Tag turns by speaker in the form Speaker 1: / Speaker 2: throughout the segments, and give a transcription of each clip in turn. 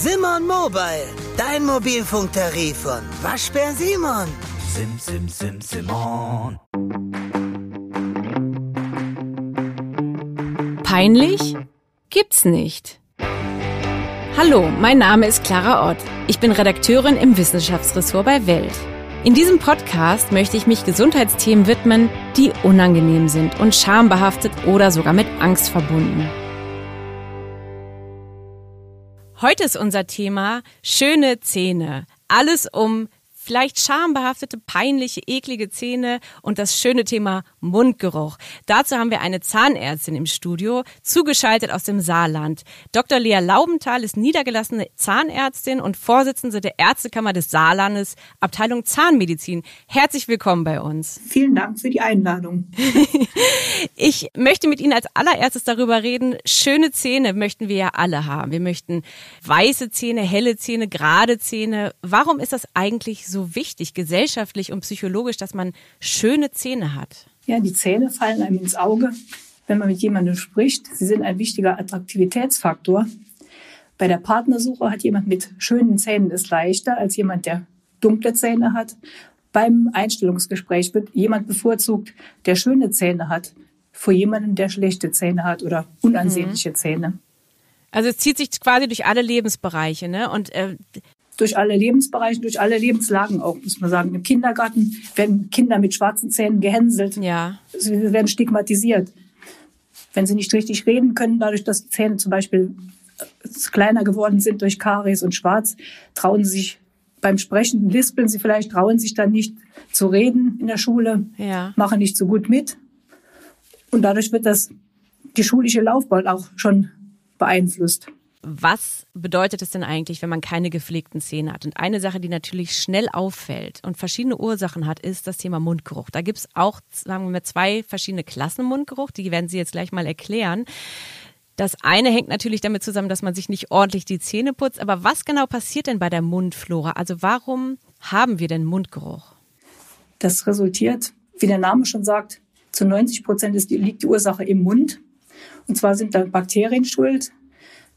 Speaker 1: Simon Mobile, dein Mobilfunktarif von Waschbär Simon.
Speaker 2: Sim, sim, sim, Simon.
Speaker 3: Peinlich? Gibt's nicht. Hallo, mein Name ist Clara Ott. Ich bin Redakteurin im Wissenschaftsressort bei Welt. In diesem Podcast möchte ich mich Gesundheitsthemen widmen, die unangenehm sind und schambehaftet oder sogar mit Angst verbunden. Heute ist unser Thema schöne Zähne. Alles um vielleicht schambehaftete, peinliche, eklige Zähne und das schöne Thema Mundgeruch. Dazu haben wir eine Zahnärztin im Studio, zugeschaltet aus dem Saarland. Dr. Lea Laubenthal ist niedergelassene Zahnärztin und Vorsitzende der Ärztekammer des Saarlandes, Abteilung Zahnmedizin. Herzlich willkommen bei uns.
Speaker 4: Vielen Dank für die Einladung.
Speaker 3: ich möchte mit Ihnen als allererstes darüber reden, schöne Zähne möchten wir ja alle haben. Wir möchten weiße Zähne, helle Zähne, gerade Zähne. Warum ist das eigentlich so so wichtig, gesellschaftlich und psychologisch, dass man schöne Zähne hat?
Speaker 4: Ja, die Zähne fallen einem ins Auge, wenn man mit jemandem spricht. Sie sind ein wichtiger Attraktivitätsfaktor. Bei der Partnersuche hat jemand mit schönen Zähnen es leichter als jemand, der dunkle Zähne hat. Beim Einstellungsgespräch wird jemand bevorzugt, der schöne Zähne hat, vor jemandem, der schlechte Zähne hat oder unansehnliche mhm. Zähne.
Speaker 3: Also es zieht sich quasi durch alle Lebensbereiche, ne? Und äh,
Speaker 4: durch alle Lebensbereiche, durch alle Lebenslagen auch, muss man sagen. Im Kindergarten werden Kinder mit schwarzen Zähnen gehänselt.
Speaker 3: Ja.
Speaker 4: Sie werden stigmatisiert. Wenn sie nicht richtig reden können, dadurch, dass die Zähne zum Beispiel äh, kleiner geworden sind durch Karies und Schwarz, trauen sie sich beim Sprechen, lispeln sie vielleicht, trauen sich dann nicht zu reden in der Schule,
Speaker 3: ja.
Speaker 4: machen nicht so gut mit. Und dadurch wird das die schulische Laufbahn auch schon beeinflusst
Speaker 3: was bedeutet es denn eigentlich, wenn man keine gepflegten Zähne hat? Und eine Sache, die natürlich schnell auffällt und verschiedene Ursachen hat, ist das Thema Mundgeruch. Da gibt es auch, sagen wir mal, zwei verschiedene Klassen Mundgeruch, die werden Sie jetzt gleich mal erklären. Das eine hängt natürlich damit zusammen, dass man sich nicht ordentlich die Zähne putzt. Aber was genau passiert denn bei der Mundflora? Also warum haben wir denn Mundgeruch?
Speaker 4: Das resultiert, wie der Name schon sagt, zu 90 Prozent liegt die Ursache im Mund. Und zwar sind da Bakterien schuld,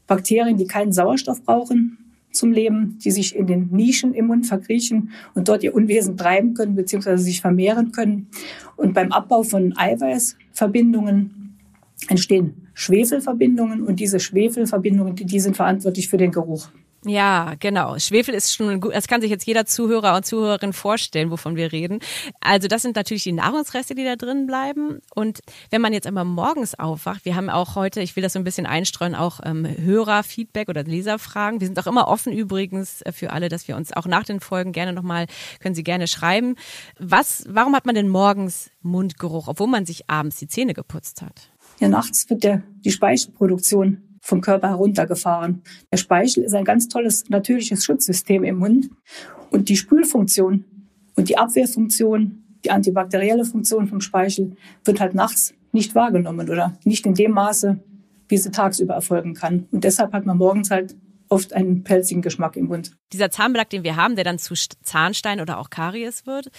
Speaker 4: Bakterien, die keinen Sauerstoff brauchen zum Leben, die sich in den Nischen im Mund verkriechen und dort ihr Unwesen treiben können bzw. sich vermehren können. Und beim Abbau von Eiweißverbindungen entstehen Schwefelverbindungen und diese Schwefelverbindungen, die, die sind verantwortlich für den Geruch.
Speaker 3: Ja, genau. Schwefel ist schon gut, das kann sich jetzt jeder Zuhörer und Zuhörerin vorstellen, wovon wir reden. Also das sind natürlich die Nahrungsreste, die da drin bleiben. Und wenn man jetzt immer morgens aufwacht, wir haben auch heute, ich will das so ein bisschen einstreuen, auch ähm, Hörerfeedback oder Leserfragen. Wir sind auch immer offen übrigens äh, für alle, dass wir uns auch nach den Folgen gerne nochmal, können Sie gerne schreiben. Was, warum hat man denn morgens Mundgeruch, obwohl man sich abends die Zähne geputzt hat?
Speaker 4: Ja, nachts wird der, die Speichelproduktion vom Körper heruntergefahren. Der Speichel ist ein ganz tolles natürliches Schutzsystem im Mund und die Spülfunktion und die Abwehrfunktion, die antibakterielle Funktion vom Speichel wird halt nachts nicht wahrgenommen oder nicht in dem Maße, wie sie tagsüber erfolgen kann. Und deshalb hat man morgens halt oft einen pelzigen Geschmack im Mund.
Speaker 3: Dieser Zahnbelag, den wir haben, der dann zu Zahnstein oder auch Karies wird,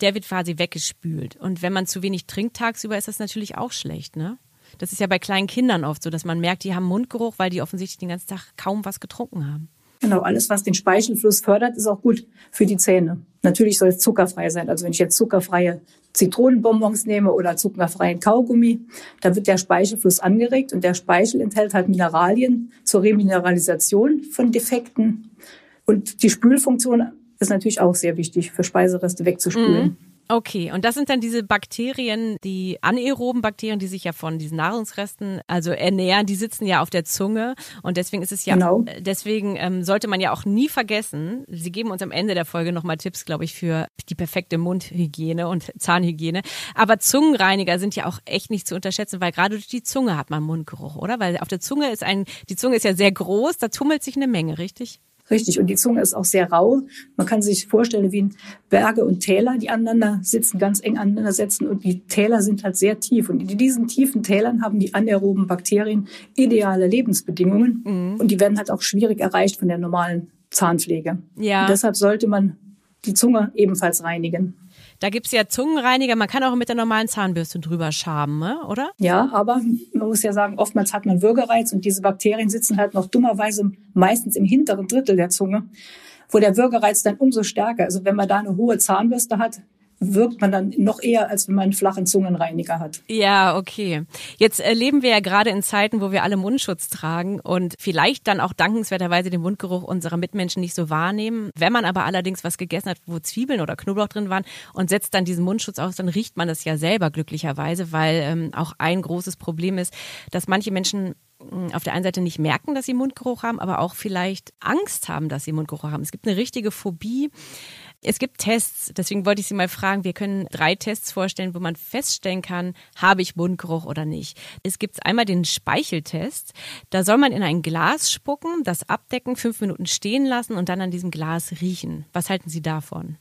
Speaker 3: der wird quasi weggespült. Und wenn man zu wenig trinkt tagsüber, ist das natürlich auch schlecht, ne? Das ist ja bei kleinen Kindern oft so, dass man merkt, die haben Mundgeruch, weil die offensichtlich den ganzen Tag kaum was getrunken haben.
Speaker 4: Genau, alles, was den Speichelfluss fördert, ist auch gut für die Zähne. Natürlich soll es zuckerfrei sein. Also wenn ich jetzt zuckerfreie Zitronenbonbons nehme oder zuckerfreien Kaugummi, da wird der Speichelfluss angeregt und der Speichel enthält halt Mineralien zur Remineralisation von Defekten. Und die Spülfunktion ist natürlich auch sehr wichtig, für Speisereste wegzuspülen. Mhm.
Speaker 3: Okay, und das sind dann diese Bakterien, die anaeroben Bakterien, die sich ja von diesen Nahrungsresten also ernähren, die sitzen ja auf der Zunge und deswegen ist es ja, genau. deswegen ähm, sollte man ja auch nie vergessen, Sie geben uns am Ende der Folge nochmal Tipps, glaube ich, für die perfekte Mundhygiene und Zahnhygiene. Aber Zungenreiniger sind ja auch echt nicht zu unterschätzen, weil gerade durch die Zunge hat man Mundgeruch, oder? Weil auf der Zunge ist ein, die Zunge ist ja sehr groß, da tummelt sich eine Menge, richtig?
Speaker 4: Richtig. Und die Zunge ist auch sehr rau. Man kann sich vorstellen, wie Berge und Täler, die aneinander sitzen, ganz eng aneinander setzen. Und die Täler sind halt sehr tief. Und in diesen tiefen Tälern haben die anaeroben Bakterien ideale Lebensbedingungen. Mhm. Und die werden halt auch schwierig erreicht von der normalen Zahnpflege.
Speaker 3: Ja.
Speaker 4: Und deshalb sollte man die Zunge ebenfalls reinigen.
Speaker 3: Da gibt's ja Zungenreiniger, man kann auch mit der normalen Zahnbürste drüber schaben, ne? oder?
Speaker 4: Ja, aber man muss ja sagen, oftmals hat man Würgereiz und diese Bakterien sitzen halt noch dummerweise meistens im hinteren Drittel der Zunge, wo der Würgereiz dann umso stärker ist. Also wenn man da eine hohe Zahnbürste hat, wirkt man dann noch eher, als wenn man einen flachen Zungenreiniger hat.
Speaker 3: Ja, okay. Jetzt erleben wir ja gerade in Zeiten, wo wir alle Mundschutz tragen und vielleicht dann auch dankenswerterweise den Mundgeruch unserer Mitmenschen nicht so wahrnehmen. Wenn man aber allerdings was gegessen hat, wo Zwiebeln oder Knoblauch drin waren und setzt dann diesen Mundschutz aus, dann riecht man das ja selber glücklicherweise, weil ähm, auch ein großes Problem ist, dass manche Menschen hm, auf der einen Seite nicht merken, dass sie Mundgeruch haben, aber auch vielleicht Angst haben, dass sie Mundgeruch haben. Es gibt eine richtige Phobie es gibt Tests, deswegen wollte ich Sie mal fragen, wir können drei Tests vorstellen, wo man feststellen kann, habe ich Mundgeruch oder nicht. Es gibt einmal den Speicheltest. Da soll man in ein Glas spucken, das abdecken, fünf Minuten stehen lassen und dann an diesem Glas riechen. Was halten Sie davon?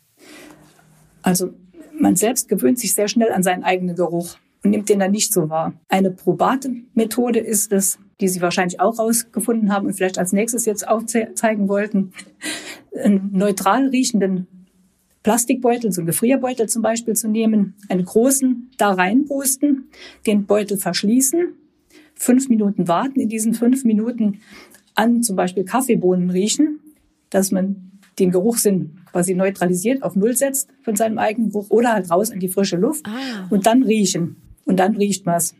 Speaker 4: Also man selbst gewöhnt sich sehr schnell an seinen eigenen Geruch und nimmt den dann nicht so wahr. Eine probate Methode ist es, die Sie wahrscheinlich auch rausgefunden haben und vielleicht als nächstes jetzt aufzeigen wollten, einen neutral riechenden Plastikbeutel, so einen Gefrierbeutel zum Beispiel zu nehmen, einen großen da reinpusten, den Beutel verschließen, fünf Minuten warten, in diesen fünf Minuten an zum Beispiel Kaffeebohnen riechen, dass man den Geruchssinn quasi neutralisiert, auf Null setzt von seinem eigenen Geruch oder halt raus in die frische Luft ah. und dann riechen. Und dann riecht man es.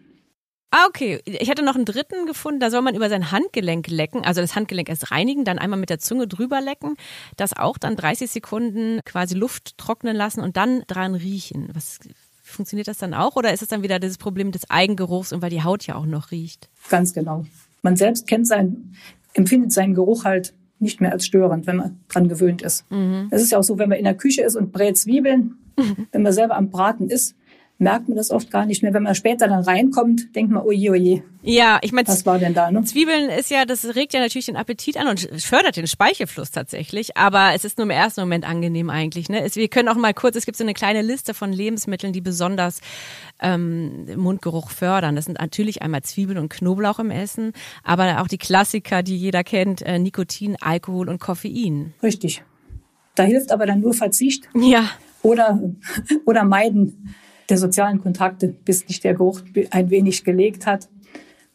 Speaker 3: Ah, okay. Ich hatte noch einen dritten gefunden, da soll man über sein Handgelenk lecken, also das Handgelenk erst reinigen, dann einmal mit der Zunge drüber lecken, das auch dann 30 Sekunden quasi Luft trocknen lassen und dann dran riechen. Was funktioniert das dann auch oder ist es dann wieder dieses Problem des Eigengeruchs und weil die Haut ja auch noch riecht?
Speaker 4: Ganz genau. Man selbst kennt sein, empfindet seinen Geruch halt nicht mehr als störend, wenn man dran gewöhnt ist. Mhm. Es ist ja auch so, wenn man in der Küche ist und brät Zwiebeln, mhm. wenn man selber am Braten ist, merkt man das oft gar nicht mehr. Wenn man später dann reinkommt, denkt man, oje, oje.
Speaker 3: Ja, ich meine,
Speaker 4: was war denn da? Ne?
Speaker 3: Zwiebeln ist ja, das regt ja natürlich den Appetit an und fördert den Speichelfluss tatsächlich. Aber es ist nur im ersten Moment angenehm eigentlich. Ne? Wir können auch mal kurz, es gibt so eine kleine Liste von Lebensmitteln, die besonders ähm, Mundgeruch fördern. Das sind natürlich einmal Zwiebeln und Knoblauch im Essen, aber auch die Klassiker, die jeder kennt, äh, Nikotin, Alkohol und Koffein.
Speaker 4: Richtig. Da hilft aber dann nur Verzicht.
Speaker 3: Ja.
Speaker 4: Oder, oder meiden der sozialen Kontakte, bis sich der Geruch ein wenig gelegt hat.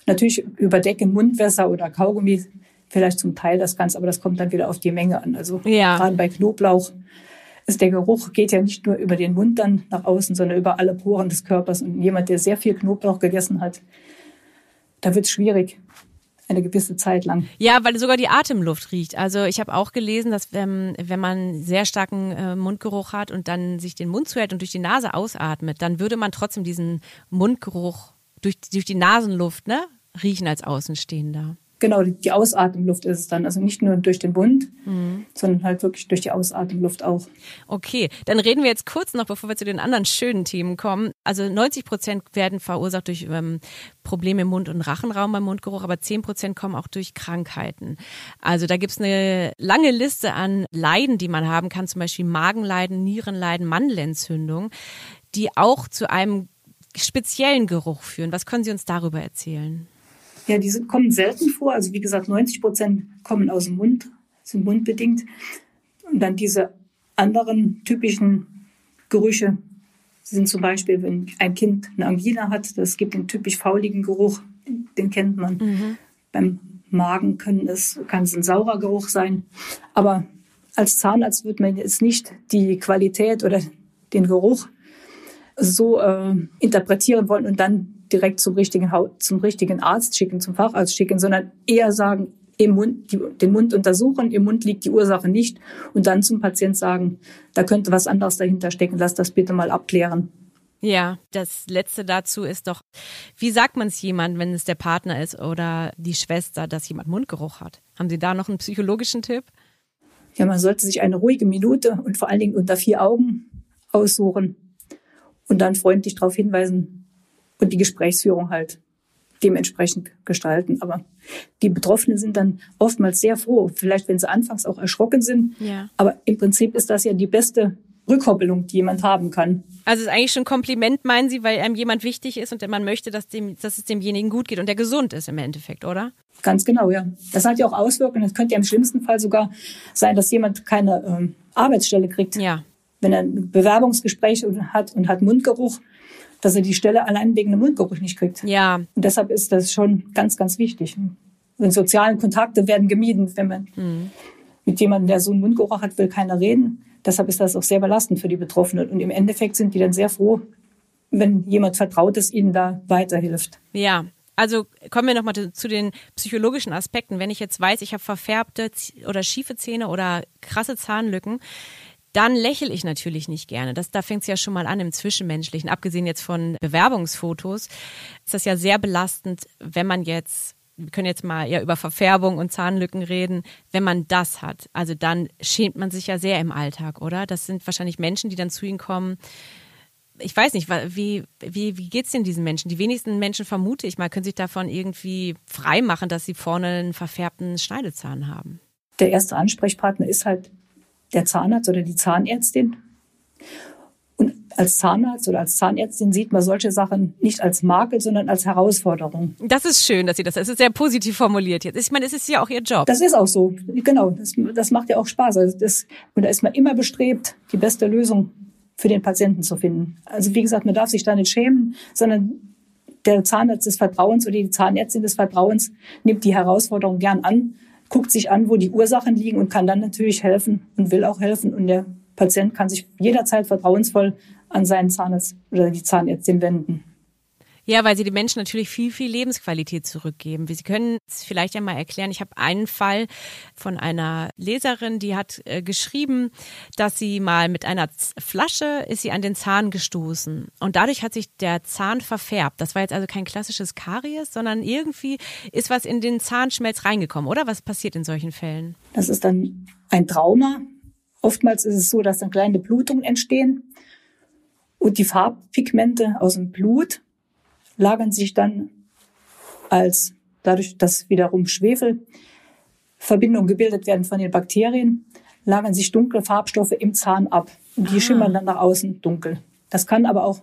Speaker 4: Natürlich überdecken Mundwässer oder Kaugummi vielleicht zum Teil das Ganze, aber das kommt dann wieder auf die Menge an. Also ja. gerade bei Knoblauch ist der Geruch geht ja nicht nur über den Mund dann nach außen, sondern über alle Poren des Körpers. Und jemand, der sehr viel Knoblauch gegessen hat, da wird es schwierig, eine gewisse Zeit lang.
Speaker 3: Ja, weil sogar die Atemluft riecht. Also ich habe auch gelesen, dass wenn, wenn man sehr starken äh, Mundgeruch hat und dann sich den Mund zuhält und durch die Nase ausatmet, dann würde man trotzdem diesen Mundgeruch durch, durch die Nasenluft ne, riechen als Außenstehender.
Speaker 4: Genau, die Ausatemluft ist es dann. Also nicht nur durch den Mund, mhm. sondern halt wirklich durch die Ausatemluft auch.
Speaker 3: Okay, dann reden wir jetzt kurz noch, bevor wir zu den anderen schönen Themen kommen. Also 90 Prozent werden verursacht durch ähm, Probleme im Mund- und Rachenraum beim Mundgeruch, aber 10 Prozent kommen auch durch Krankheiten. Also da gibt's eine lange Liste an Leiden, die man haben kann, zum Beispiel Magenleiden, Nierenleiden, Mandelentzündung, die auch zu einem speziellen Geruch führen. Was können Sie uns darüber erzählen?
Speaker 4: Ja, die sind, kommen selten vor. Also wie gesagt, 90 Prozent kommen aus dem Mund, sind mundbedingt. Und dann diese anderen typischen Gerüche sind zum Beispiel, wenn ein Kind eine Angina hat, das gibt einen typisch fauligen Geruch, den kennt man. Mhm. Beim Magen können es, kann es ein saurer Geruch sein. Aber als Zahnarzt wird man jetzt nicht die Qualität oder den Geruch so äh, interpretieren wollen und dann direkt zum richtigen, zum richtigen Arzt schicken, zum Facharzt schicken, sondern eher sagen, im Mund, die, den Mund untersuchen, im Mund liegt die Ursache nicht und dann zum Patient sagen, da könnte was anderes dahinter stecken, lass das bitte mal abklären.
Speaker 3: Ja, das letzte dazu ist doch, wie sagt man es jemand, wenn es der Partner ist oder die Schwester, dass jemand Mundgeruch hat? Haben Sie da noch einen psychologischen Tipp?
Speaker 4: Ja, man sollte sich eine ruhige Minute und vor allen Dingen unter vier Augen aussuchen und dann freundlich darauf hinweisen, und die Gesprächsführung halt dementsprechend gestalten. Aber die Betroffenen sind dann oftmals sehr froh, vielleicht wenn sie anfangs auch erschrocken sind. Ja. Aber im Prinzip ist das ja die beste Rückkoppelung, die jemand haben kann.
Speaker 3: Also es ist eigentlich schon ein Kompliment, meinen Sie, weil einem jemand wichtig ist und man möchte, dass, dem, dass es demjenigen gut geht und der gesund ist im Endeffekt, oder?
Speaker 4: Ganz genau, ja. Das hat ja auch Auswirkungen. Es könnte ja im schlimmsten Fall sogar sein, dass jemand keine ähm, Arbeitsstelle kriegt.
Speaker 3: Ja
Speaker 4: wenn er ein Bewerbungsgespräch hat und hat Mundgeruch, dass er die Stelle allein wegen dem Mundgeruch nicht kriegt.
Speaker 3: Ja.
Speaker 4: Und deshalb ist das schon ganz, ganz wichtig. Und sozialen Kontakte werden gemieden, wenn man mhm. mit jemandem, der so einen Mundgeruch hat, will keiner reden. Deshalb ist das auch sehr belastend für die Betroffenen. Und im Endeffekt sind die dann sehr froh, wenn jemand Vertrautes ihnen da weiterhilft.
Speaker 3: Ja, also kommen wir nochmal zu den psychologischen Aspekten. Wenn ich jetzt weiß, ich habe verfärbte oder schiefe Zähne oder krasse Zahnlücken, dann lächle ich natürlich nicht gerne. Das, da fängt es ja schon mal an im Zwischenmenschlichen. Abgesehen jetzt von Bewerbungsfotos ist das ja sehr belastend, wenn man jetzt wir können jetzt mal ja über Verfärbung und Zahnlücken reden. Wenn man das hat, also dann schämt man sich ja sehr im Alltag, oder? Das sind wahrscheinlich Menschen, die dann zu ihnen kommen ich weiß nicht, wie, wie, wie geht es denn diesen Menschen? Die wenigsten Menschen, vermute ich mal, können sich davon irgendwie frei machen, dass sie vorne einen verfärbten Schneidezahn haben.
Speaker 4: Der erste Ansprechpartner ist halt der Zahnarzt oder die Zahnärztin. Und als Zahnarzt oder als Zahnärztin sieht man solche Sachen nicht als Makel, sondern als Herausforderung.
Speaker 3: Das ist schön, dass Sie das, es ist sehr positiv formuliert jetzt. Ich meine, es ist ja auch Ihr Job.
Speaker 4: Das ist auch so, genau. Das, das macht ja auch Spaß. Also das, und da ist man immer bestrebt, die beste Lösung für den Patienten zu finden. Also wie gesagt, man darf sich da nicht schämen, sondern der Zahnarzt des Vertrauens oder die Zahnärztin des Vertrauens nimmt die Herausforderung gern an, guckt sich an, wo die Ursachen liegen und kann dann natürlich helfen und will auch helfen. Und der Patient kann sich jederzeit vertrauensvoll an seinen Zahnarzt oder die Zahnärztin wenden.
Speaker 3: Ja, weil sie den Menschen natürlich viel, viel Lebensqualität zurückgeben. Sie können es vielleicht ja mal erklären. Ich habe einen Fall von einer Leserin, die hat äh, geschrieben, dass sie mal mit einer Flasche ist sie an den Zahn gestoßen und dadurch hat sich der Zahn verfärbt. Das war jetzt also kein klassisches Karies, sondern irgendwie ist was in den Zahnschmelz reingekommen, oder? Was passiert in solchen Fällen?
Speaker 4: Das ist dann ein Trauma. Oftmals ist es so, dass dann kleine Blutungen entstehen und die Farbpigmente aus dem Blut lagern sich dann als dadurch, dass wiederum Schwefelverbindungen gebildet werden von den Bakterien, lagern sich dunkle Farbstoffe im Zahn ab und die ah. schimmern dann nach außen dunkel. Das kann aber auch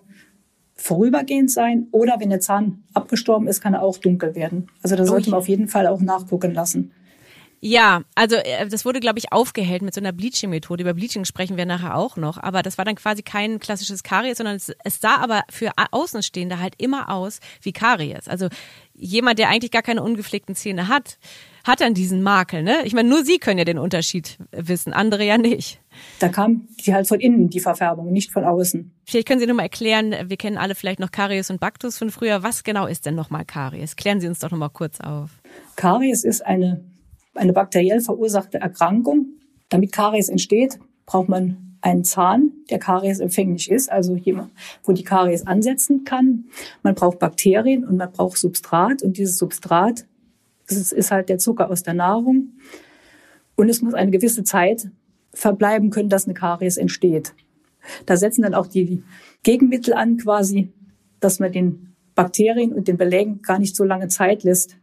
Speaker 4: vorübergehend sein oder wenn der Zahn abgestorben ist, kann er auch dunkel werden. Also da sollte man auf jeden Fall auch nachgucken lassen.
Speaker 3: Ja, also äh, das wurde, glaube ich, aufgehellt mit so einer Bleaching-Methode. Über Bleaching sprechen wir nachher auch noch. Aber das war dann quasi kein klassisches Karies, sondern es, es sah aber für Außenstehende halt immer aus wie Karies. Also jemand, der eigentlich gar keine ungepflegten Zähne hat, hat dann diesen Makel. Ne? Ich meine, nur Sie können ja den Unterschied wissen, andere ja nicht.
Speaker 4: Da kam die halt von innen, die Verfärbung, nicht von außen.
Speaker 3: Vielleicht können Sie nur mal erklären, wir kennen alle vielleicht noch Karies und Baktus von früher. Was genau ist denn nochmal Karies? Klären Sie uns doch nochmal kurz auf.
Speaker 4: Karies ist eine eine bakteriell verursachte Erkrankung. Damit Karies entsteht, braucht man einen Zahn, der Karies empfänglich ist, also jemand, wo die Karies ansetzen kann. Man braucht Bakterien und man braucht Substrat und dieses Substrat das ist halt der Zucker aus der Nahrung und es muss eine gewisse Zeit verbleiben können, dass eine Karies entsteht. Da setzen dann auch die Gegenmittel an quasi, dass man den Bakterien und den Belägen gar nicht so lange Zeit lässt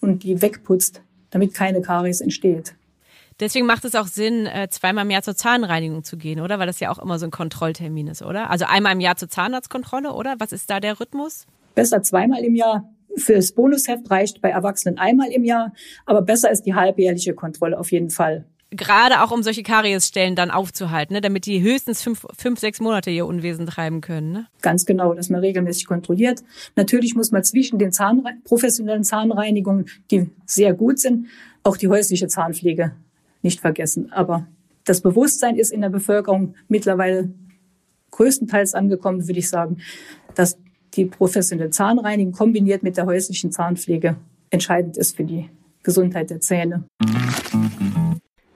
Speaker 4: und die wegputzt, damit keine Karies entsteht.
Speaker 3: Deswegen macht es auch Sinn, äh, zweimal im Jahr zur Zahnreinigung zu gehen, oder? Weil das ja auch immer so ein Kontrolltermin ist, oder? Also einmal im Jahr zur Zahnarztkontrolle, oder? Was ist da der Rhythmus?
Speaker 4: Besser zweimal im Jahr. Fürs Bonusheft reicht bei Erwachsenen einmal im Jahr, aber besser ist die halbjährliche Kontrolle auf jeden Fall
Speaker 3: gerade auch um solche Kariesstellen dann aufzuhalten, ne? damit die höchstens fünf, fünf, sechs Monate ihr Unwesen treiben können. Ne?
Speaker 4: Ganz genau, dass man regelmäßig kontrolliert. Natürlich muss man zwischen den Zahnre professionellen Zahnreinigungen, die sehr gut sind, auch die häusliche Zahnpflege nicht vergessen. Aber das Bewusstsein ist in der Bevölkerung mittlerweile größtenteils angekommen, würde ich sagen, dass die professionelle Zahnreinigung kombiniert mit der häuslichen Zahnpflege entscheidend ist für die Gesundheit der Zähne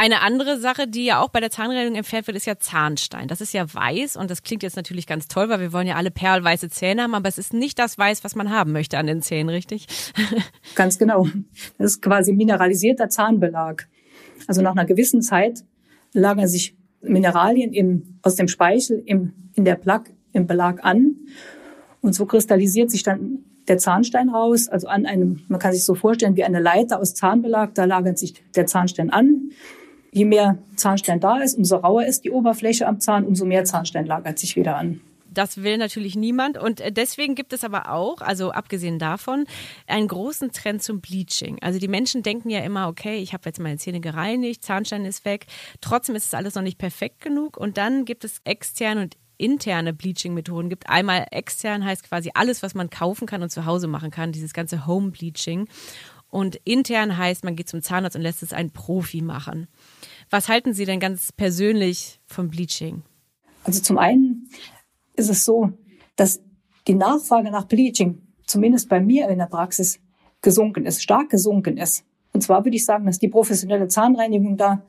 Speaker 3: Eine andere Sache, die ja auch bei der Zahnreinigung empfiehlt wird, ist ja Zahnstein. Das ist ja weiß und das klingt jetzt natürlich ganz toll, weil wir wollen ja alle perlweiße Zähne haben, aber es ist nicht das Weiß, was man haben möchte an den Zähnen, richtig?
Speaker 4: Ganz genau. Das ist quasi mineralisierter Zahnbelag. Also nach einer gewissen Zeit lagern sich Mineralien im, aus dem Speichel im, in der Plaque, im Belag an und so kristallisiert sich dann der Zahnstein raus, also an einem, man kann sich so vorstellen wie eine Leiter aus Zahnbelag, da lagert sich der Zahnstein an. Je mehr Zahnstein da ist, umso rauer ist die Oberfläche am Zahn, umso mehr Zahnstein lagert sich wieder an.
Speaker 3: Das will natürlich niemand. Und äh, deswegen gibt es aber auch, also abgesehen davon, einen großen Trend zum Bleaching. Also die Menschen denken ja immer, okay, ich habe jetzt meine Zähne gereinigt, Zahnstein ist weg. Trotzdem ist es alles noch nicht perfekt genug. Und dann gibt es extern und interne Bleaching-Methoden gibt. Einmal extern heißt quasi alles, was man kaufen kann und zu Hause machen kann, dieses ganze Home-Bleaching. Und intern heißt, man geht zum Zahnarzt und lässt es einen Profi machen. Was halten Sie denn ganz persönlich vom Bleaching?
Speaker 4: Also zum einen ist es so, dass die Nachfrage nach Bleaching, zumindest bei mir in der Praxis, gesunken ist, stark gesunken ist. Und zwar würde ich sagen, dass die professionelle Zahnreinigung da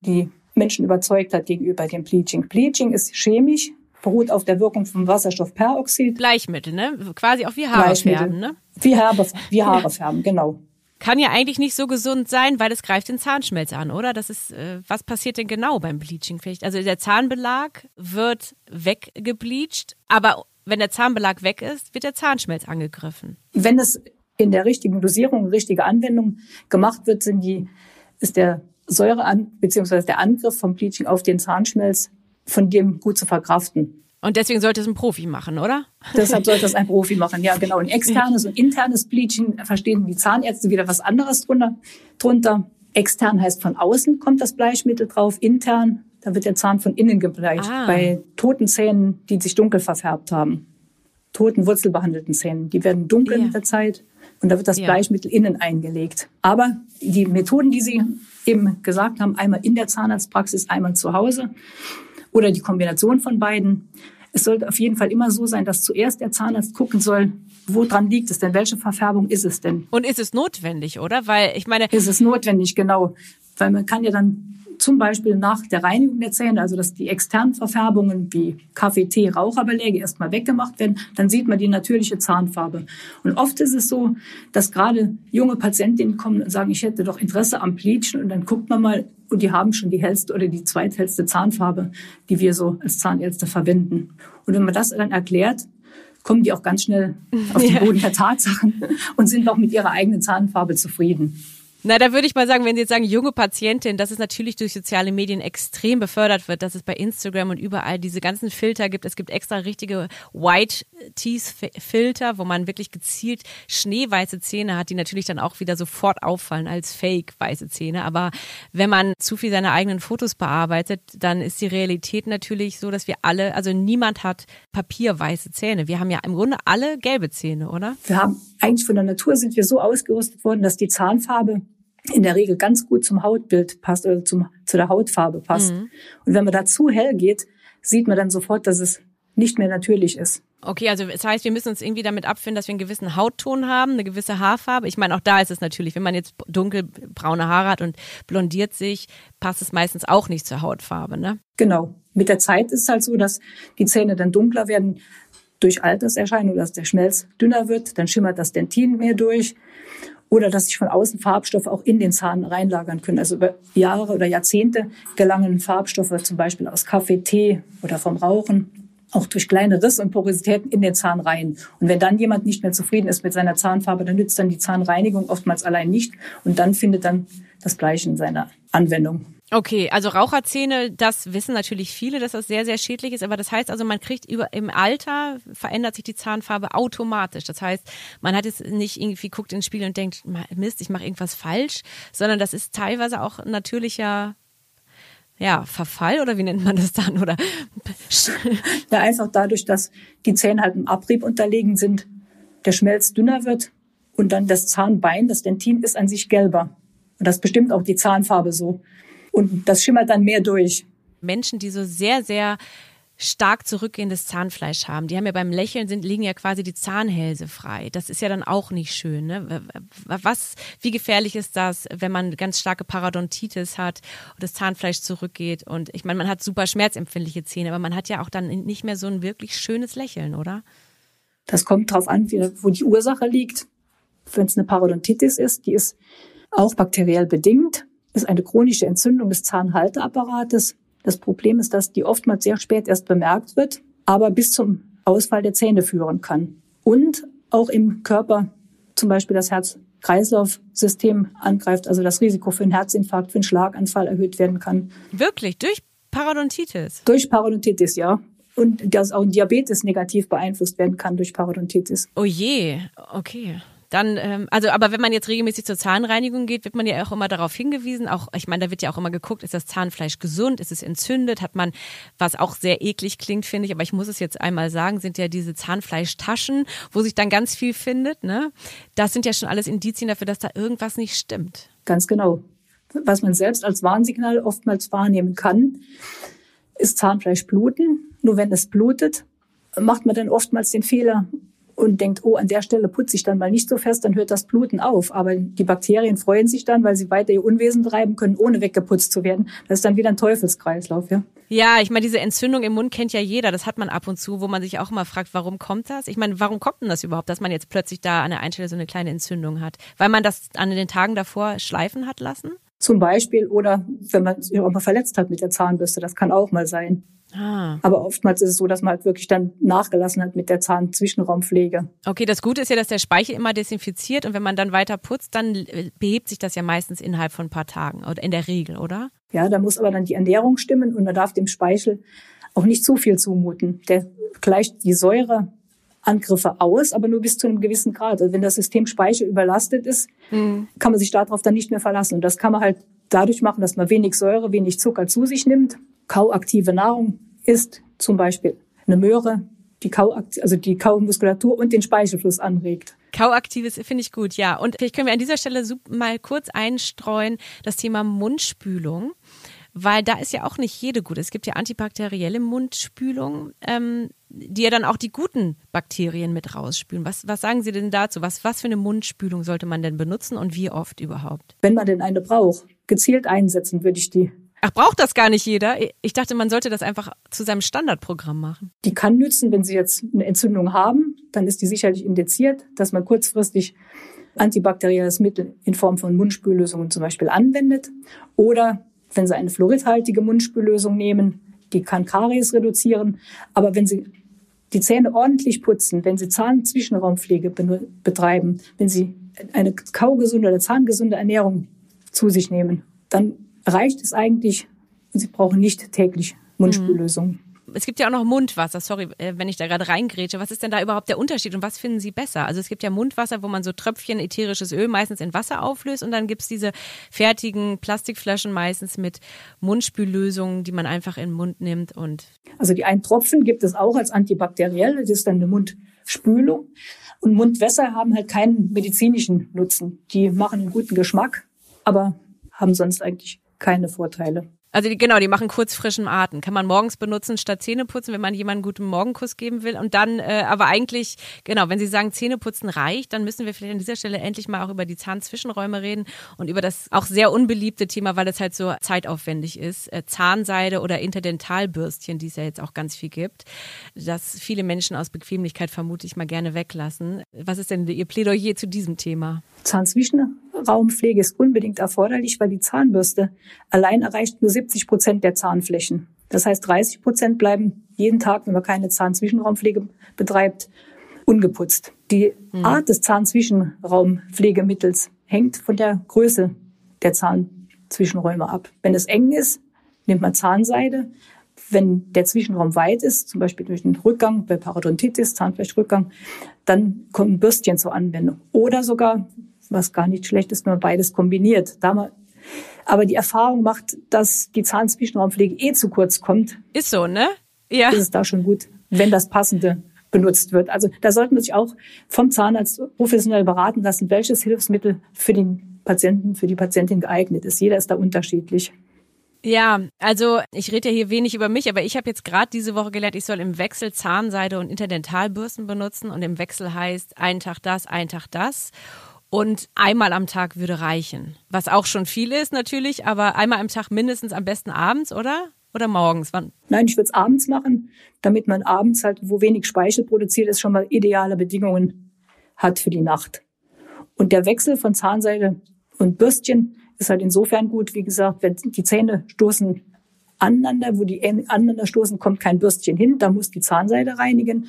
Speaker 4: die Menschen überzeugt hat gegenüber dem Bleaching. Bleaching ist chemisch, beruht auf der Wirkung von Wasserstoffperoxid.
Speaker 3: Bleichmittel, ne? Quasi auch wie Haare färben, ne?
Speaker 4: Wie Haare, wie Haare färben, genau.
Speaker 3: Kann ja eigentlich nicht so gesund sein, weil es greift den Zahnschmelz an, oder? Das ist, äh, was passiert denn genau beim Bleaching? Vielleicht? Also der Zahnbelag wird weggebleached, aber wenn der Zahnbelag weg ist, wird der Zahnschmelz angegriffen.
Speaker 4: Wenn es in der richtigen Dosierung, richtige Anwendung gemacht wird, sind die, ist der Säure an, beziehungsweise der Angriff vom Bleaching auf den Zahnschmelz von dem gut zu verkraften.
Speaker 3: Und deswegen sollte es ein Profi machen, oder?
Speaker 4: Deshalb sollte es ein Profi machen, ja genau. Ein externes und internes Bleaching verstehen die Zahnärzte wieder was anderes drunter. drunter. Extern heißt von außen kommt das Bleichmittel drauf, intern, da wird der Zahn von innen gebleicht. Ah. Bei toten Zähnen, die sich dunkel verfärbt haben. Toten wurzelbehandelten Zähnen, die werden dunkel yeah. mit der Zeit und da wird das ja. Bleichmittel innen eingelegt. Aber die Methoden, die Sie eben gesagt haben, einmal in der Zahnarztpraxis, einmal zu Hause, oder die Kombination von beiden. Es sollte auf jeden Fall immer so sein, dass zuerst der Zahnarzt gucken soll, woran liegt es denn? Welche Verfärbung ist es denn?
Speaker 3: Und ist es notwendig, oder? Weil ich meine.
Speaker 4: Ist es notwendig, genau. Weil man kann ja dann zum Beispiel nach der Reinigung der Zähne, also dass die externen Verfärbungen wie Kaffee, Tee, Raucherbeläge erstmal weggemacht werden, dann sieht man die natürliche Zahnfarbe. Und oft ist es so, dass gerade junge Patientinnen kommen und sagen, ich hätte doch Interesse am Bleachen und dann guckt man mal und die haben schon die hellste oder die zweithellste Zahnfarbe, die wir so als Zahnärzte verwenden. Und wenn man das dann erklärt, kommen die auch ganz schnell auf den Boden der Tatsachen und sind auch mit ihrer eigenen Zahnfarbe zufrieden.
Speaker 3: Na, da würde ich mal sagen, wenn Sie jetzt sagen, junge Patientin, dass es natürlich durch soziale Medien extrem befördert wird, dass es bei Instagram und überall diese ganzen Filter gibt. Es gibt extra richtige White Teeth Filter, wo man wirklich gezielt schneeweiße Zähne hat, die natürlich dann auch wieder sofort auffallen als fake weiße Zähne. Aber wenn man zu viel seine eigenen Fotos bearbeitet, dann ist die Realität natürlich so, dass wir alle, also niemand hat papierweiße Zähne. Wir haben ja im Grunde alle gelbe Zähne, oder?
Speaker 4: Wir haben eigentlich von der Natur sind wir so ausgerüstet worden, dass die Zahnfarbe in der Regel ganz gut zum Hautbild passt oder zum, zu der Hautfarbe passt. Mhm. Und wenn man da zu hell geht, sieht man dann sofort, dass es nicht mehr natürlich ist.
Speaker 3: Okay, also das heißt, wir müssen uns irgendwie damit abfinden, dass wir einen gewissen Hautton haben, eine gewisse Haarfarbe. Ich meine, auch da ist es natürlich, wenn man jetzt dunkelbraune Haare hat und blondiert sich, passt es meistens auch nicht zur Hautfarbe, ne?
Speaker 4: Genau. Mit der Zeit ist es halt so, dass die Zähne dann dunkler werden durch Alterserscheinung, dass der Schmelz dünner wird, dann schimmert das Dentin mehr durch oder dass sich von außen Farbstoffe auch in den Zahn reinlagern können. Also über Jahre oder Jahrzehnte gelangen Farbstoffe zum Beispiel aus Kaffee, Tee oder vom Rauchen auch durch kleine Risse und Porositäten in den Zahn rein. Und wenn dann jemand nicht mehr zufrieden ist mit seiner Zahnfarbe, dann nützt dann die Zahnreinigung oftmals allein nicht. Und dann findet dann das Bleichen seine Anwendung.
Speaker 3: Okay, also Raucherzähne, das wissen natürlich viele, dass das sehr, sehr schädlich ist. Aber das heißt also, man kriegt über, im Alter verändert sich die Zahnfarbe automatisch. Das heißt, man hat jetzt nicht irgendwie guckt ins Spiel und denkt, Mist, ich mache irgendwas falsch, sondern das ist teilweise auch natürlicher ja, Verfall oder wie nennt man das dann? Oder
Speaker 4: ja, einfach dadurch, dass die Zähne halt im Abrieb unterlegen sind, der Schmelz dünner wird und dann das Zahnbein, das Dentin ist an sich gelber. Und das bestimmt auch die Zahnfarbe so. Und das schimmert dann mehr durch.
Speaker 3: Menschen, die so sehr, sehr stark zurückgehendes Zahnfleisch haben. Die haben ja beim Lächeln sind, liegen ja quasi die Zahnhälse frei. Das ist ja dann auch nicht schön. Ne? Was, wie gefährlich ist das, wenn man ganz starke Parodontitis hat und das Zahnfleisch zurückgeht? Und ich meine, man hat super schmerzempfindliche Zähne, aber man hat ja auch dann nicht mehr so ein wirklich schönes Lächeln, oder?
Speaker 4: Das kommt darauf an, wo die Ursache liegt. Wenn es eine Parodontitis ist, die ist auch bakteriell bedingt, ist eine chronische Entzündung des Zahnhalteapparates das Problem ist, dass die oftmals sehr spät erst bemerkt wird, aber bis zum Ausfall der Zähne führen kann. Und auch im Körper zum Beispiel das Herz-Kreislauf-System angreift, also das Risiko für einen Herzinfarkt, für einen Schlaganfall erhöht werden kann.
Speaker 3: Wirklich? Durch Parodontitis?
Speaker 4: Durch Parodontitis, ja. Und dass auch ein Diabetes negativ beeinflusst werden kann durch Parodontitis.
Speaker 3: Oh je, okay. Dann, ähm, also, aber wenn man jetzt regelmäßig zur Zahnreinigung geht, wird man ja auch immer darauf hingewiesen. Auch, ich meine, da wird ja auch immer geguckt, ist das Zahnfleisch gesund, ist es entzündet, hat man, was auch sehr eklig klingt, finde ich, aber ich muss es jetzt einmal sagen, sind ja diese Zahnfleischtaschen, wo sich dann ganz viel findet, ne? Das sind ja schon alles Indizien dafür, dass da irgendwas nicht stimmt.
Speaker 4: Ganz genau. Was man selbst als Warnsignal oftmals wahrnehmen kann, ist Zahnfleischbluten. Nur wenn es blutet, macht man dann oftmals den Fehler, und denkt, oh, an der Stelle putze ich dann mal nicht so fest, dann hört das Bluten auf. Aber die Bakterien freuen sich dann, weil sie weiter ihr Unwesen treiben können, ohne weggeputzt zu werden. Das ist dann wieder ein Teufelskreislauf, ja.
Speaker 3: Ja, ich meine, diese Entzündung im Mund kennt ja jeder. Das hat man ab und zu, wo man sich auch immer fragt, warum kommt das? Ich meine, warum kommt denn das überhaupt, dass man jetzt plötzlich da an der einen Stelle so eine kleine Entzündung hat? Weil man das an den Tagen davor schleifen hat lassen?
Speaker 4: Zum Beispiel oder wenn man sich auch mal verletzt hat mit der Zahnbürste, das kann auch mal sein. Ah. Aber oftmals ist es so, dass man halt wirklich dann nachgelassen hat mit der Zahnzwischenraumpflege.
Speaker 3: Okay, das Gute ist ja, dass der Speichel immer desinfiziert und wenn man dann weiter putzt, dann äh, behebt sich das ja meistens innerhalb von ein paar Tagen oder in der Regel, oder?
Speaker 4: Ja, da muss aber dann die Ernährung stimmen und man darf dem Speichel auch nicht zu viel zumuten. Der gleicht die Säureangriffe aus, aber nur bis zu einem gewissen Grad. Also wenn das System Speichel überlastet ist, mhm. kann man sich darauf dann nicht mehr verlassen. Und das kann man halt dadurch machen, dass man wenig Säure, wenig Zucker zu sich nimmt kauaktive Nahrung ist, zum Beispiel eine Möhre, die Kauakt also die Kaumuskulatur und den Speichelfluss anregt.
Speaker 3: Kauaktives finde ich gut, ja. Und vielleicht können wir an dieser Stelle mal kurz einstreuen das Thema Mundspülung, weil da ist ja auch nicht jede gut. Es gibt ja antibakterielle Mundspülung, ähm, die ja dann auch die guten Bakterien mit rausspülen. Was, was sagen Sie denn dazu? Was, was für eine Mundspülung sollte man denn benutzen und wie oft überhaupt?
Speaker 4: Wenn man denn eine braucht, gezielt einsetzen würde ich die
Speaker 3: Ach, braucht das gar nicht jeder? Ich dachte, man sollte das einfach zu seinem Standardprogramm machen.
Speaker 4: Die kann nützen, wenn Sie jetzt eine Entzündung haben, dann ist die sicherlich indiziert, dass man kurzfristig antibakterielles Mittel in Form von Mundspüllösungen zum Beispiel anwendet. Oder wenn Sie eine fluoridhaltige Mundspüllösung nehmen, die kann Karies reduzieren. Aber wenn Sie die Zähne ordentlich putzen, wenn Sie Zahnzwischenraumpflege betreiben, wenn Sie eine kaugesunde oder zahngesunde Ernährung zu sich nehmen, dann reicht es eigentlich. Sie brauchen nicht täglich Mundspüllösungen. Mhm.
Speaker 3: Es gibt ja auch noch Mundwasser. Sorry, äh, wenn ich da gerade reingrätsche. Was ist denn da überhaupt der Unterschied und was finden Sie besser? Also es gibt ja Mundwasser, wo man so Tröpfchen ätherisches Öl meistens in Wasser auflöst und dann gibt es diese fertigen Plastikflaschen meistens mit Mundspüllösungen, die man einfach in den Mund nimmt und.
Speaker 4: Also die einen Tropfen gibt es auch als antibakteriell. Das ist dann eine Mundspülung. Und Mundwässer haben halt keinen medizinischen Nutzen. Die machen einen guten Geschmack, aber haben sonst eigentlich keine Vorteile.
Speaker 3: Also die, genau, die machen kurz frischen Atem. Kann man morgens benutzen statt Zähneputzen, wenn man jemanden einen guten Morgenkuss geben will. Und dann, äh, aber eigentlich, genau, wenn Sie sagen, Zähneputzen reicht, dann müssen wir vielleicht an dieser Stelle endlich mal auch über die Zahnzwischenräume reden und über das auch sehr unbeliebte Thema, weil es halt so zeitaufwendig ist, äh, Zahnseide oder Interdentalbürstchen, die es ja jetzt auch ganz viel gibt, dass viele Menschen aus Bequemlichkeit vermutlich mal gerne weglassen. Was ist denn Ihr Plädoyer zu diesem Thema?
Speaker 4: Zahnzwischenraumpflege ist unbedingt erforderlich, weil die Zahnbürste allein erreicht nur 70 Prozent der Zahnflächen. Das heißt, 30 Prozent bleiben jeden Tag, wenn man keine Zahnzwischenraumpflege betreibt, ungeputzt. Die mhm. Art des Zahnzwischenraumpflegemittels hängt von der Größe der Zahnzwischenräume ab. Wenn es eng ist, nimmt man Zahnseide. Wenn der Zwischenraum weit ist, zum Beispiel durch den Rückgang bei Parodontitis, Zahnfleischrückgang, dann kommen Bürstchen zur Anwendung. Oder sogar was gar nicht schlecht ist, wenn man beides kombiniert. Aber die Erfahrung macht, dass die Zahnzwischenraumpflege eh zu kurz kommt.
Speaker 3: Ist so, ne?
Speaker 4: Ja. Ist es da schon gut, wenn das Passende benutzt wird. Also da sollte man sich auch vom Zahnarzt professionell beraten lassen, welches Hilfsmittel für den Patienten, für die Patientin geeignet ist. Jeder ist da unterschiedlich.
Speaker 3: Ja, also ich rede ja hier wenig über mich, aber ich habe jetzt gerade diese Woche gelernt, ich soll im Wechsel Zahnseide und Interdentalbürsten benutzen und im Wechsel heißt ein Tag das, ein Tag das. Und einmal am Tag würde reichen. Was auch schon viel ist natürlich, aber einmal am Tag mindestens am besten abends, oder? Oder morgens? Wann?
Speaker 4: Nein, ich würde es abends machen, damit man abends halt, wo wenig Speichel produziert ist, schon mal ideale Bedingungen hat für die Nacht. Und der Wechsel von Zahnseide und Bürstchen ist halt insofern gut, wie gesagt, wenn die Zähne stoßen aneinander, wo die aneinander stoßen, kommt kein Bürstchen hin, da muss die Zahnseide reinigen.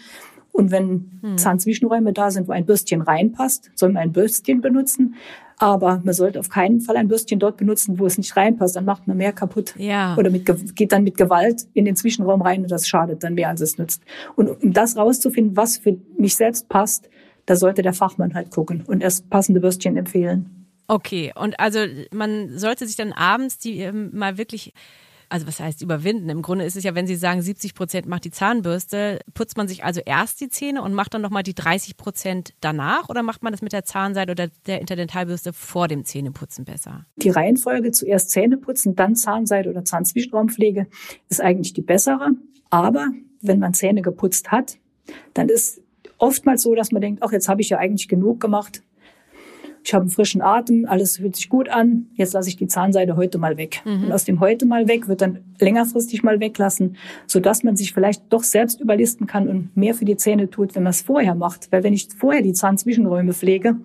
Speaker 4: Und wenn hm. Zahnzwischenräume da sind, wo ein Bürstchen reinpasst, soll man ein Bürstchen benutzen. Aber man sollte auf keinen Fall ein Bürstchen dort benutzen, wo es nicht reinpasst. Dann macht man mehr kaputt.
Speaker 3: Ja.
Speaker 4: Oder mit, geht dann mit Gewalt in den Zwischenraum rein und das schadet dann mehr, als es nützt. Und um das rauszufinden, was für mich selbst passt, da sollte der Fachmann halt gucken und erst passende Bürstchen empfehlen.
Speaker 3: Okay, und also man sollte sich dann abends die ähm, mal wirklich also was heißt überwinden? Im Grunde ist es ja, wenn Sie sagen, 70 Prozent macht die Zahnbürste, putzt man sich also erst die Zähne und macht dann nochmal die 30 Prozent danach oder macht man das mit der Zahnseide oder der Interdentalbürste vor dem Zähneputzen besser?
Speaker 4: Die Reihenfolge zuerst Zähneputzen, dann Zahnseide oder Zahnzwischenraumpflege ist eigentlich die bessere. Aber wenn man Zähne geputzt hat, dann ist oftmals so, dass man denkt, ach, jetzt habe ich ja eigentlich genug gemacht. Ich habe einen frischen Atem, alles fühlt sich gut an. Jetzt lasse ich die Zahnseide heute mal weg. Mhm. Und aus dem heute mal weg wird dann längerfristig mal weglassen, sodass man sich vielleicht doch selbst überlisten kann und mehr für die Zähne tut, wenn man es vorher macht. Weil wenn ich vorher die Zahnzwischenräume pflege,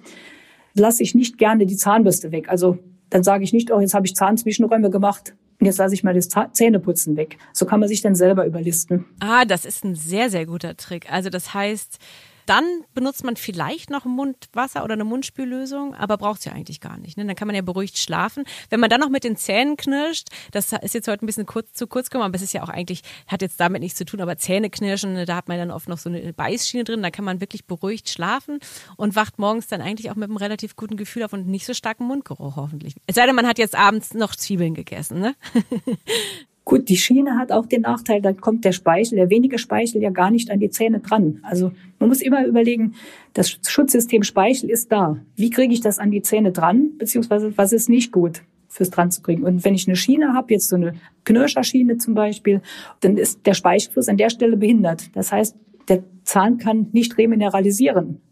Speaker 4: lasse ich nicht gerne die Zahnbürste weg. Also dann sage ich nicht, oh, jetzt habe ich Zahnzwischenräume gemacht, und jetzt lasse ich mal das Zähneputzen weg. So kann man sich dann selber überlisten.
Speaker 3: Ah, das ist ein sehr, sehr guter Trick. Also das heißt, dann benutzt man vielleicht noch Mundwasser oder eine Mundspüllösung, aber braucht es ja eigentlich gar nicht. Ne? Dann kann man ja beruhigt schlafen. Wenn man dann noch mit den Zähnen knirscht, das ist jetzt heute ein bisschen kurz, zu kurz gekommen, aber es ist ja auch eigentlich, hat jetzt damit nichts zu tun, aber Zähne knirschen, ne, da hat man dann oft noch so eine Beißschiene drin, da kann man wirklich beruhigt schlafen und wacht morgens dann eigentlich auch mit einem relativ guten Gefühl auf und nicht so starken Mundgeruch hoffentlich. Es sei denn, man hat jetzt abends noch Zwiebeln gegessen, ne?
Speaker 4: Gut, die Schiene hat auch den Nachteil, dann kommt der Speichel, der wenige Speichel ja gar nicht an die Zähne dran. Also man muss immer überlegen, das Schutzsystem Speichel ist da. Wie kriege ich das an die Zähne dran, beziehungsweise was ist nicht gut fürs dran zu kriegen? Und wenn ich eine Schiene habe, jetzt so eine Knirscherschiene zum Beispiel, dann ist der Speichelfluss an der Stelle behindert. Das heißt, der Zahn kann nicht remineralisieren,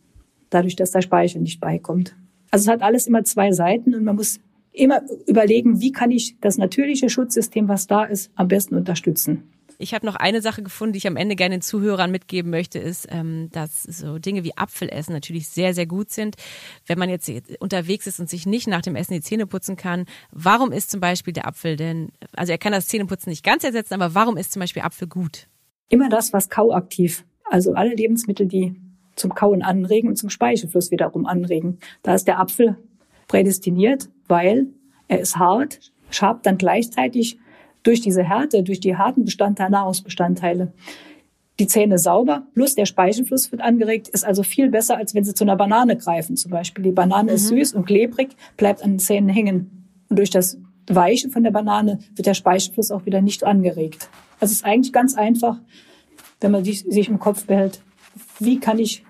Speaker 4: dadurch, dass der Speichel nicht beikommt. Also es hat alles immer zwei Seiten und man muss immer überlegen, wie kann ich das natürliche Schutzsystem, was da ist, am besten unterstützen.
Speaker 3: Ich habe noch eine Sache gefunden, die ich am Ende gerne den Zuhörern mitgeben möchte, ist, ähm, dass so Dinge wie Apfelessen natürlich sehr, sehr gut sind. Wenn man jetzt unterwegs ist und sich nicht nach dem Essen die Zähne putzen kann, warum ist zum Beispiel der Apfel denn, also er kann das Zähneputzen nicht ganz ersetzen, aber warum ist zum Beispiel Apfel gut?
Speaker 4: Immer das, was kauaktiv, also alle Lebensmittel, die zum Kauen anregen und zum Speichelfluss wiederum anregen. Da ist der Apfel prädestiniert, weil er ist hart, schabt dann gleichzeitig durch diese Härte, durch die harten Bestandteile, Nahrungsbestandteile die Zähne sauber, plus der Speichelfluss wird angeregt, ist also viel besser, als wenn Sie zu einer Banane greifen zum Beispiel. Die Banane mhm. ist süß und klebrig, bleibt an den Zähnen hängen. Und durch das Weiche von der Banane wird der Speichelfluss auch wieder nicht angeregt. Also es ist eigentlich ganz einfach, wenn man sich im Kopf behält, wie kann ich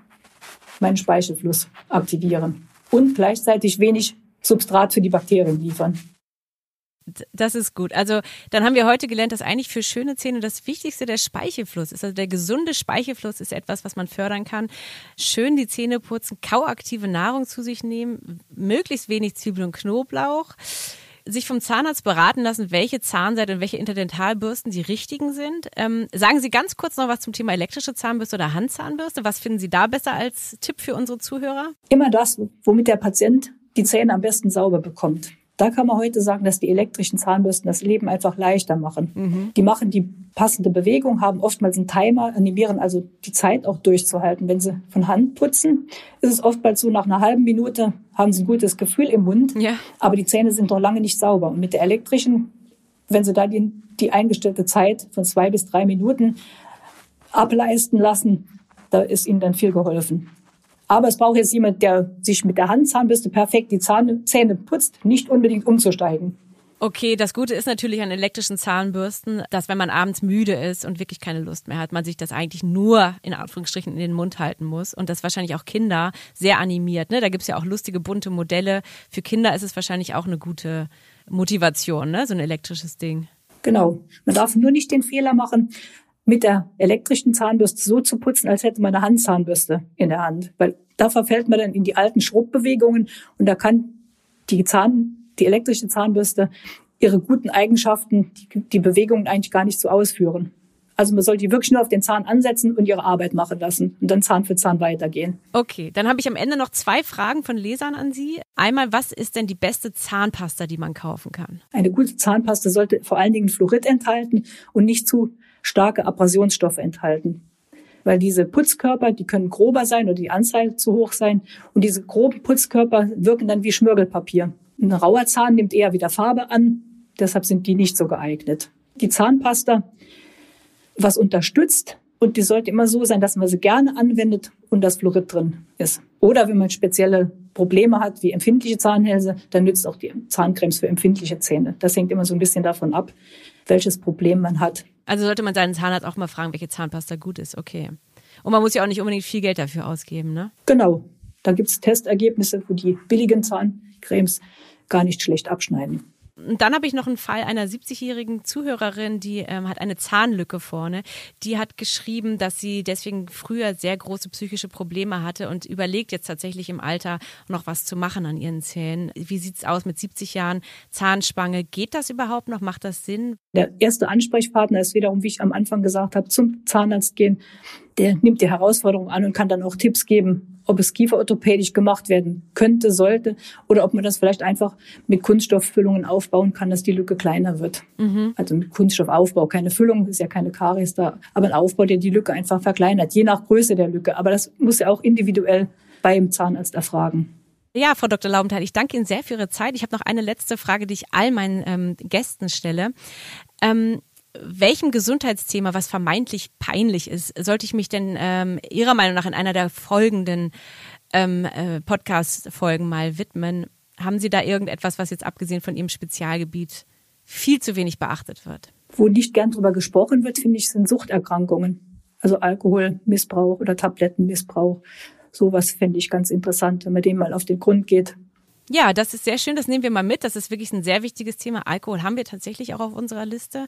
Speaker 4: meinen Speichelfluss aktivieren und gleichzeitig wenig Substrat für die Bakterien liefern.
Speaker 3: Das ist gut. Also dann haben wir heute gelernt, dass eigentlich für schöne Zähne das Wichtigste der Speichelfluss ist. Also der gesunde Speichelfluss ist etwas, was man fördern kann. Schön die Zähne putzen, kauaktive Nahrung zu sich nehmen, möglichst wenig Zwiebel und Knoblauch sich vom Zahnarzt beraten lassen, welche Zahnseide und welche Interdentalbürsten die richtigen sind. Ähm, sagen Sie ganz kurz noch was zum Thema elektrische Zahnbürste oder Handzahnbürste. Was finden Sie da besser als Tipp für unsere Zuhörer?
Speaker 4: Immer das, womit der Patient die Zähne am besten sauber bekommt. Da kann man heute sagen, dass die elektrischen Zahnbürsten das Leben einfach leichter machen. Mhm. Die machen die passende Bewegung, haben oftmals einen Timer, animieren also die Zeit auch durchzuhalten. Wenn sie von Hand putzen, ist es oftmals so, nach einer halben Minute haben sie ein gutes Gefühl im Mund, ja. aber die Zähne sind noch lange nicht sauber. Und mit der elektrischen, wenn sie da die, die eingestellte Zeit von zwei bis drei Minuten ableisten lassen, da ist ihnen dann viel geholfen. Aber es braucht jetzt jemand, der sich mit der Handzahnbürste perfekt die Zahn, Zähne putzt, nicht unbedingt umzusteigen.
Speaker 3: Okay, das Gute ist natürlich an elektrischen Zahnbürsten, dass wenn man abends müde ist und wirklich keine Lust mehr hat, man sich das eigentlich nur in Anführungsstrichen in den Mund halten muss und das wahrscheinlich auch Kinder sehr animiert. Ne? Da gibt's ja auch lustige bunte Modelle. Für Kinder ist es wahrscheinlich auch eine gute Motivation, ne? so ein elektrisches Ding.
Speaker 4: Genau. Man darf nur nicht den Fehler machen, mit der elektrischen Zahnbürste so zu putzen, als hätte man eine Handzahnbürste in der Hand. Weil da verfällt man dann in die alten Schrubbewegungen und da kann die Zahn die elektrische Zahnbürste ihre guten Eigenschaften, die, die Bewegungen eigentlich gar nicht so ausführen. Also man soll die wirklich nur auf den Zahn ansetzen und ihre Arbeit machen lassen und dann Zahn für Zahn weitergehen.
Speaker 3: Okay, dann habe ich am Ende noch zwei Fragen von Lesern an Sie. Einmal, was ist denn die beste Zahnpasta, die man kaufen kann?
Speaker 4: Eine gute Zahnpasta sollte vor allen Dingen Fluorid enthalten und nicht zu starke Abrasionsstoffe enthalten. Weil diese Putzkörper, die können grober sein oder die Anzahl zu hoch sein und diese groben Putzkörper wirken dann wie Schmirgelpapier. Ein rauer Zahn nimmt eher wieder Farbe an, deshalb sind die nicht so geeignet. Die Zahnpasta, was unterstützt, und die sollte immer so sein, dass man sie gerne anwendet und das Fluorid drin ist. Oder wenn man spezielle Probleme hat, wie empfindliche Zahnhälse, dann nützt auch die Zahncremes für empfindliche Zähne. Das hängt immer so ein bisschen davon ab, welches Problem man hat.
Speaker 3: Also sollte man seinen Zahnarzt auch mal fragen, welche Zahnpasta gut ist, okay. Und man muss ja auch nicht unbedingt viel Geld dafür ausgeben, ne?
Speaker 4: Genau. Da gibt's Testergebnisse, wo die billigen Zahncremes gar nicht schlecht abschneiden.
Speaker 3: Und dann habe ich noch einen Fall einer 70-jährigen Zuhörerin, die ähm, hat eine Zahnlücke vorne. Die hat geschrieben, dass sie deswegen früher sehr große psychische Probleme hatte und überlegt jetzt tatsächlich im Alter noch was zu machen an ihren Zähnen. Wie sieht's aus mit 70 Jahren Zahnspange? Geht das überhaupt noch? Macht das Sinn?
Speaker 4: Der erste Ansprechpartner ist wiederum, wie ich am Anfang gesagt habe, zum Zahnarzt gehen. Der nimmt die Herausforderung an und kann dann auch Tipps geben, ob es kieferorthopädisch gemacht werden könnte, sollte oder ob man das vielleicht einfach mit Kunststofffüllungen aufbauen kann, dass die Lücke kleiner wird. Mhm. Also mit Kunststoffaufbau, keine Füllung, ist ja keine Karies da, aber ein Aufbau, der die Lücke einfach verkleinert, je nach Größe der Lücke. Aber das muss ja auch individuell beim Zahnarzt erfragen.
Speaker 3: Ja, Frau Dr. Laubenthal, ich danke Ihnen sehr für Ihre Zeit. Ich habe noch eine letzte Frage, die ich all meinen ähm, Gästen stelle. Ähm, welchem Gesundheitsthema, was vermeintlich peinlich ist, sollte ich mich denn ähm, Ihrer Meinung nach in einer der folgenden ähm, äh, Podcast-Folgen mal widmen? Haben Sie da irgendetwas, was jetzt abgesehen von Ihrem Spezialgebiet viel zu wenig beachtet wird?
Speaker 4: Wo nicht gern drüber gesprochen wird, finde ich, sind Suchterkrankungen. Also Alkoholmissbrauch oder Tablettenmissbrauch. Sowas fände ich ganz interessant, wenn man dem mal auf den Grund geht.
Speaker 3: Ja, das ist sehr schön. Das nehmen wir mal mit. Das ist wirklich ein sehr wichtiges Thema. Alkohol haben wir tatsächlich auch auf unserer Liste.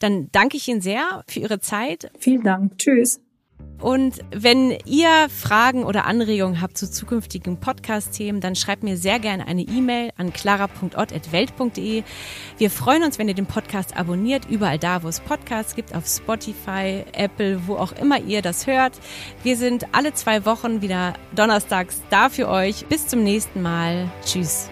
Speaker 3: Dann danke ich Ihnen sehr für Ihre Zeit.
Speaker 4: Vielen Dank. Tschüss.
Speaker 3: Und wenn ihr Fragen oder Anregungen habt zu zukünftigen Podcast-Themen, dann schreibt mir sehr gerne eine E-Mail an clara.ott.welt.de. Wir freuen uns, wenn ihr den Podcast abonniert, überall da, wo es Podcasts gibt, auf Spotify, Apple, wo auch immer ihr das hört. Wir sind alle zwei Wochen wieder donnerstags da für euch. Bis zum nächsten Mal. Tschüss.